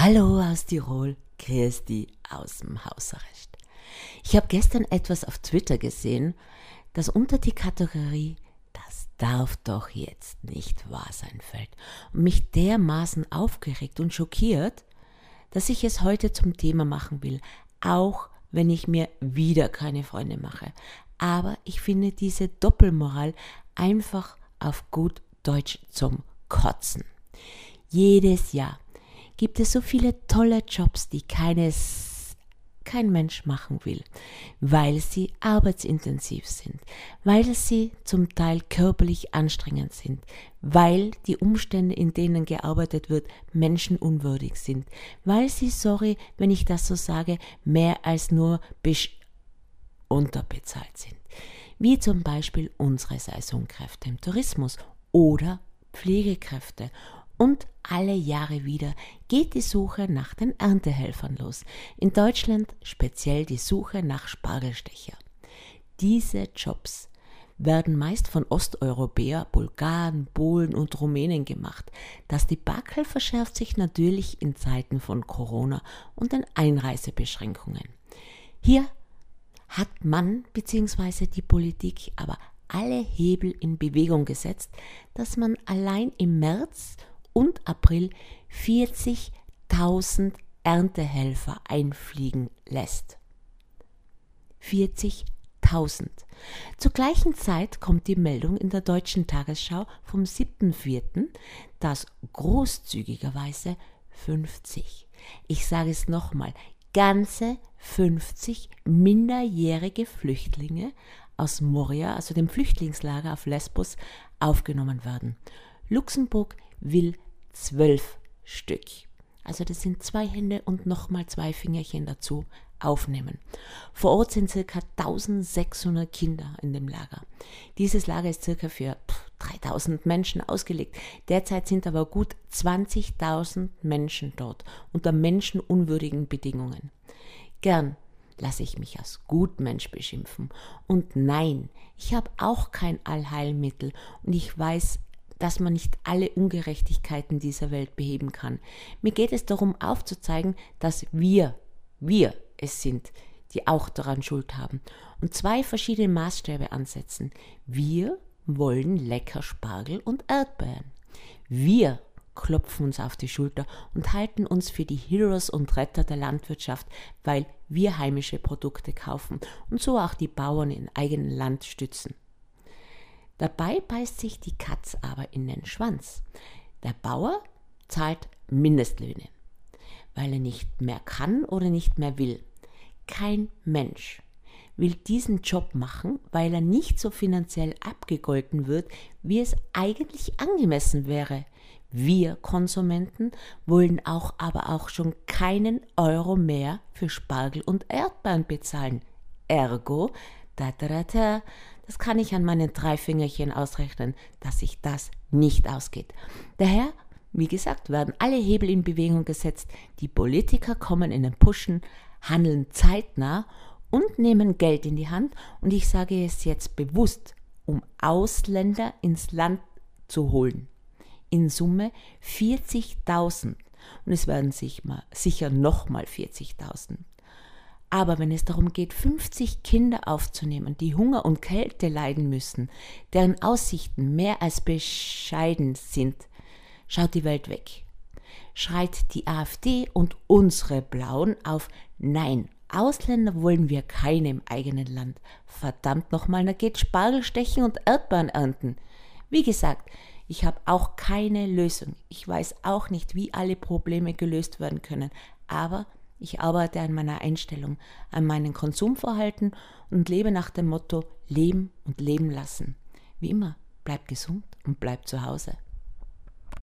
Hallo aus Tirol, Christi aus dem Hausarrest. Ich habe gestern etwas auf Twitter gesehen, das unter die Kategorie Das darf doch jetzt nicht wahr sein fällt und mich dermaßen aufgeregt und schockiert, dass ich es heute zum Thema machen will, auch wenn ich mir wieder keine Freunde mache. Aber ich finde diese Doppelmoral einfach auf gut Deutsch zum Kotzen. Jedes Jahr gibt es so viele tolle Jobs, die keines, kein Mensch machen will, weil sie arbeitsintensiv sind, weil sie zum Teil körperlich anstrengend sind, weil die Umstände, in denen gearbeitet wird, menschenunwürdig sind, weil sie, sorry, wenn ich das so sage, mehr als nur unterbezahlt sind, wie zum Beispiel unsere Saisonkräfte im Tourismus oder Pflegekräfte und alle Jahre wieder geht die Suche nach den Erntehelfern los. In Deutschland speziell die Suche nach Spargelstecher. Diese Jobs werden meist von Osteuropäer, Bulgaren, Polen und Rumänen gemacht. Das Debakel verschärft sich natürlich in Zeiten von Corona und den Einreisebeschränkungen. Hier hat man bzw. die Politik aber alle Hebel in Bewegung gesetzt, dass man allein im März und April 40.000 Erntehelfer einfliegen lässt. 40.000. Zur gleichen Zeit kommt die Meldung in der deutschen Tagesschau vom 7.4., dass großzügigerweise 50, ich sage es nochmal, ganze 50 minderjährige Flüchtlinge aus Moria, also dem Flüchtlingslager auf Lesbos, aufgenommen werden. Luxemburg will zwölf Stück. Also das sind zwei Hände und nochmal zwei Fingerchen dazu aufnehmen. Vor Ort sind circa 1600 Kinder in dem Lager. Dieses Lager ist circa für 3000 Menschen ausgelegt. Derzeit sind aber gut 20.000 Menschen dort unter menschenunwürdigen Bedingungen. Gern lasse ich mich als Gutmensch beschimpfen. Und nein, ich habe auch kein Allheilmittel und ich weiß dass man nicht alle Ungerechtigkeiten dieser Welt beheben kann. Mir geht es darum aufzuzeigen, dass wir, wir es sind, die auch daran Schuld haben und zwei verschiedene Maßstäbe ansetzen. Wir wollen lecker Spargel und Erdbeeren. Wir klopfen uns auf die Schulter und halten uns für die Heroes und Retter der Landwirtschaft, weil wir heimische Produkte kaufen und so auch die Bauern in eigenem Land stützen. Dabei beißt sich die Katz aber in den Schwanz. Der Bauer zahlt Mindestlöhne, weil er nicht mehr kann oder nicht mehr will. Kein Mensch will diesen Job machen, weil er nicht so finanziell abgegolten wird, wie es eigentlich angemessen wäre. Wir Konsumenten wollen auch aber auch schon keinen Euro mehr für Spargel und Erdbeeren bezahlen. Ergo, das kann ich an meinen drei Fingerchen ausrechnen, dass sich das nicht ausgeht. Daher, wie gesagt, werden alle Hebel in Bewegung gesetzt. Die Politiker kommen in den Puschen, handeln zeitnah und nehmen Geld in die Hand. Und ich sage es jetzt bewusst, um Ausländer ins Land zu holen. In Summe 40.000. Und es werden sich mal, sicher nochmal 40.000. Aber wenn es darum geht, 50 Kinder aufzunehmen, die Hunger und Kälte leiden müssen, deren Aussichten mehr als bescheiden sind, schaut die Welt weg. Schreit die AfD und unsere Blauen auf Nein, Ausländer wollen wir keine im eigenen Land. Verdammt nochmal, da geht Spargel stechen und Erdbeeren ernten. Wie gesagt, ich habe auch keine Lösung. Ich weiß auch nicht, wie alle Probleme gelöst werden können. Aber ich arbeite an meiner Einstellung, an meinem Konsumverhalten und lebe nach dem Motto Leben und Leben lassen. Wie immer, bleib gesund und bleib zu Hause.